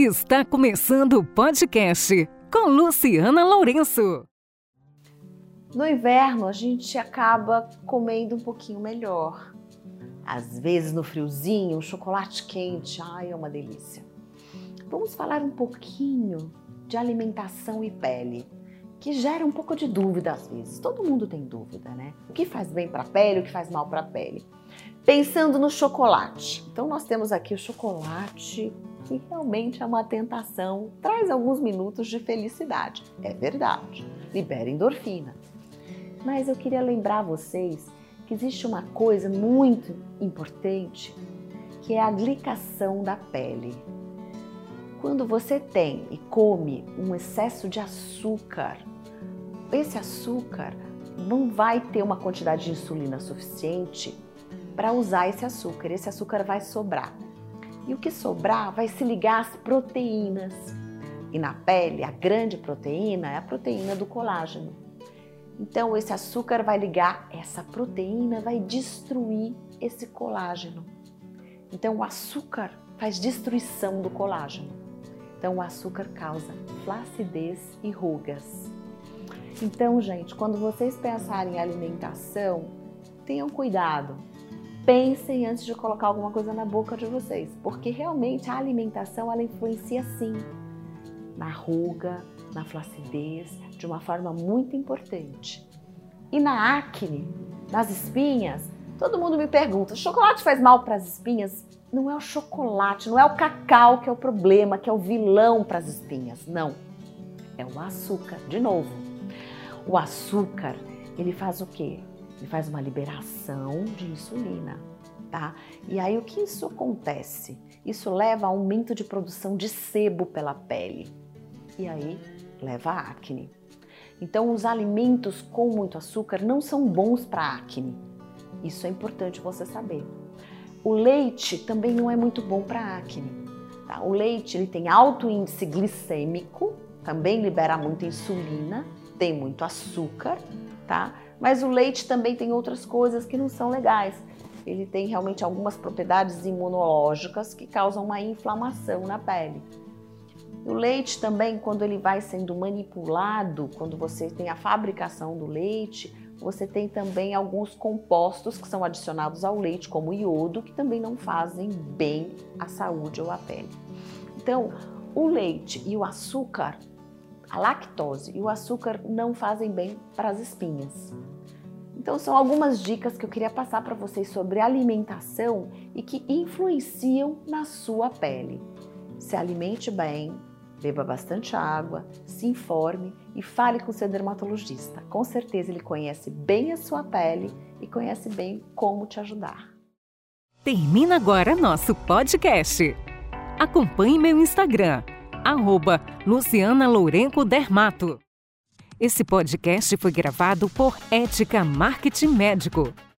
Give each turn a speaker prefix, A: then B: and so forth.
A: Está começando o podcast com Luciana Lourenço.
B: No inverno, a gente acaba comendo um pouquinho melhor. Às vezes, no friozinho, um chocolate quente, ai, é uma delícia. Vamos falar um pouquinho de alimentação e pele, que gera um pouco de dúvida às vezes. Todo mundo tem dúvida, né? O que faz bem para a pele, o que faz mal para a pele. Pensando no chocolate. Então, nós temos aqui o chocolate que realmente é uma tentação, traz alguns minutos de felicidade. É verdade, libera endorfina. Mas eu queria lembrar vocês que existe uma coisa muito importante que é a glicação da pele. Quando você tem e come um excesso de açúcar, esse açúcar não vai ter uma quantidade de insulina suficiente para usar esse açúcar. Esse açúcar vai sobrar. E o que sobrar vai se ligar às proteínas. E na pele, a grande proteína é a proteína do colágeno. Então, esse açúcar vai ligar essa proteína, vai destruir esse colágeno. Então, o açúcar faz destruição do colágeno. Então, o açúcar causa flacidez e rugas. Então, gente, quando vocês pensarem em alimentação, tenham cuidado pensem antes de colocar alguma coisa na boca de vocês, porque realmente a alimentação ela influencia sim na ruga, na flacidez, de uma forma muito importante. E na acne, nas espinhas, todo mundo me pergunta: chocolate faz mal para as espinhas? Não é o chocolate, não é o cacau que é o problema, que é o vilão para as espinhas. Não. É o açúcar. De novo, o açúcar, ele faz o quê? Ele faz uma liberação de insulina, tá? E aí o que isso acontece? Isso leva a aumento de produção de sebo pela pele. E aí leva a acne. Então os alimentos com muito açúcar não são bons para acne. Isso é importante você saber. O leite também não é muito bom para acne. Tá? O leite ele tem alto índice glicêmico, também libera muita insulina, tem muito açúcar, tá? Mas o leite também tem outras coisas que não são legais. Ele tem realmente algumas propriedades imunológicas que causam uma inflamação na pele. O leite também, quando ele vai sendo manipulado, quando você tem a fabricação do leite, você tem também alguns compostos que são adicionados ao leite, como iodo, que também não fazem bem à saúde ou à pele. Então, o leite e o açúcar a lactose e o açúcar não fazem bem para as espinhas. Então, são algumas dicas que eu queria passar para vocês sobre alimentação e que influenciam na sua pele. Se alimente bem, beba bastante água, se informe e fale com seu dermatologista. Com certeza ele conhece bem a sua pele e conhece bem como te ajudar.
A: Termina agora nosso podcast. Acompanhe meu Instagram arroba Luciana Lourenco Dermato. Esse podcast foi gravado por Ética Marketing Médico.